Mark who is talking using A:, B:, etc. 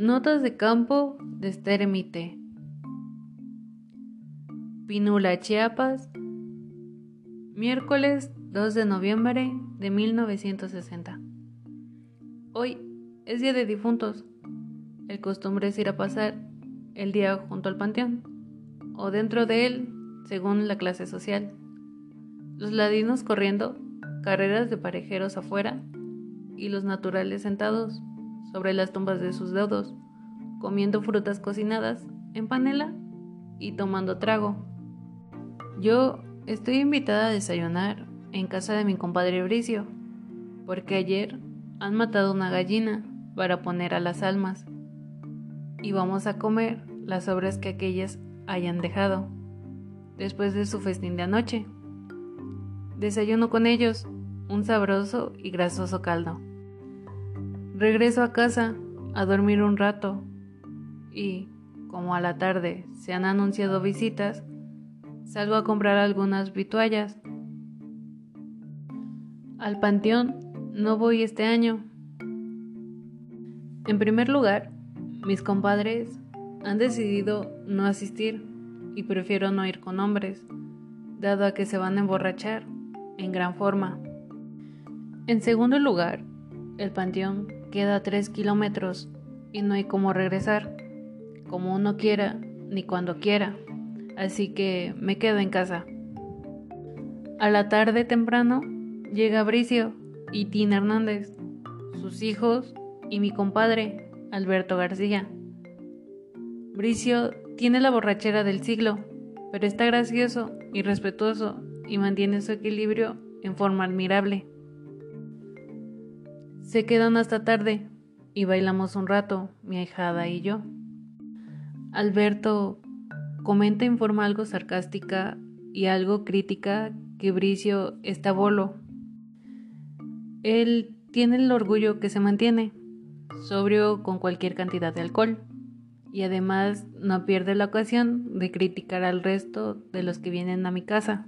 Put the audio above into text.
A: Notas de campo de Esther Emite. Pinula, Chiapas, miércoles 2 de noviembre de 1960. Hoy es día de difuntos. El costumbre es ir a pasar el día junto al panteón o dentro de él, según la clase social. Los ladinos corriendo, carreras de parejeros afuera y los naturales sentados sobre las tumbas de sus deudos, comiendo frutas cocinadas en panela y tomando trago. Yo estoy invitada a desayunar en casa de mi compadre Bricio, porque ayer han matado una gallina para poner a las almas y vamos a comer las obras que aquellas hayan dejado después de su festín de anoche. Desayuno con ellos un sabroso y grasoso caldo. Regreso a casa a dormir un rato y, como a la tarde se han anunciado visitas, salgo a comprar algunas vituallas. Al panteón no voy este año. En primer lugar, mis compadres han decidido no asistir y prefiero no ir con hombres, dado a que se van a emborrachar en gran forma. En segundo lugar, el panteón Queda a tres kilómetros y no hay cómo regresar, como uno quiera ni cuando quiera, así que me quedo en casa. A la tarde temprano llega Bricio y Tina Hernández, sus hijos y mi compadre, Alberto García. Bricio tiene la borrachera del siglo, pero está gracioso y respetuoso y mantiene su equilibrio en forma admirable. Se quedan hasta tarde y bailamos un rato, mi ahijada y yo. Alberto comenta en forma algo sarcástica y algo crítica que Bricio está bolo. Él tiene el orgullo que se mantiene, sobrio con cualquier cantidad de alcohol, y además no pierde la ocasión de criticar al resto de los que vienen a mi casa.